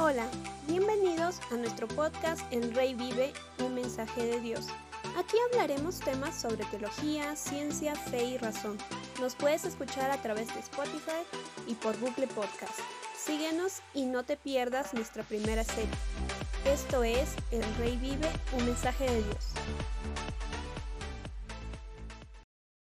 Hola, bienvenidos a nuestro podcast El Rey Vive, un mensaje de Dios. Aquí hablaremos temas sobre teología, ciencia, fe y razón. Nos puedes escuchar a través de Spotify y por Google Podcast. Síguenos y no te pierdas nuestra primera serie. Esto es El Rey Vive, un mensaje de Dios.